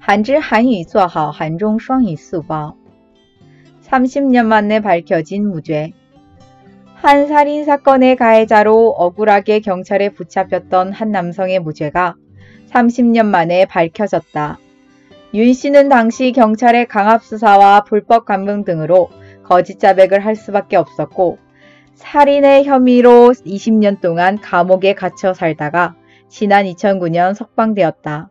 한줄 한위 수화하오 한종双语 수박. 30년 만에 밝혀진 무죄 한 살인 사건의 가해자로 억울하게 경찰에 붙잡혔던 한 남성의 무죄가 30년 만에 밝혀졌다. 윤 씨는 당시 경찰의 강압수사와 불법 감금 등으로 거짓 자백을 할 수밖에 없었고 살인의 혐의로 20년 동안 감옥에 갇혀 살다가 지난 2009년 석방되었다.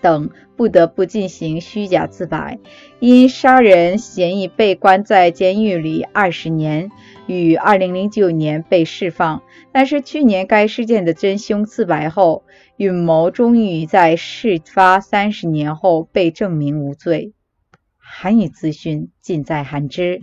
等不得不进行虚假自白，因杀人嫌疑被关在监狱里二十年，于二零零九年被释放。但是去年该事件的真凶自白后，允谋终于在事发三十年后被证明无罪。韩语资讯尽在韩知。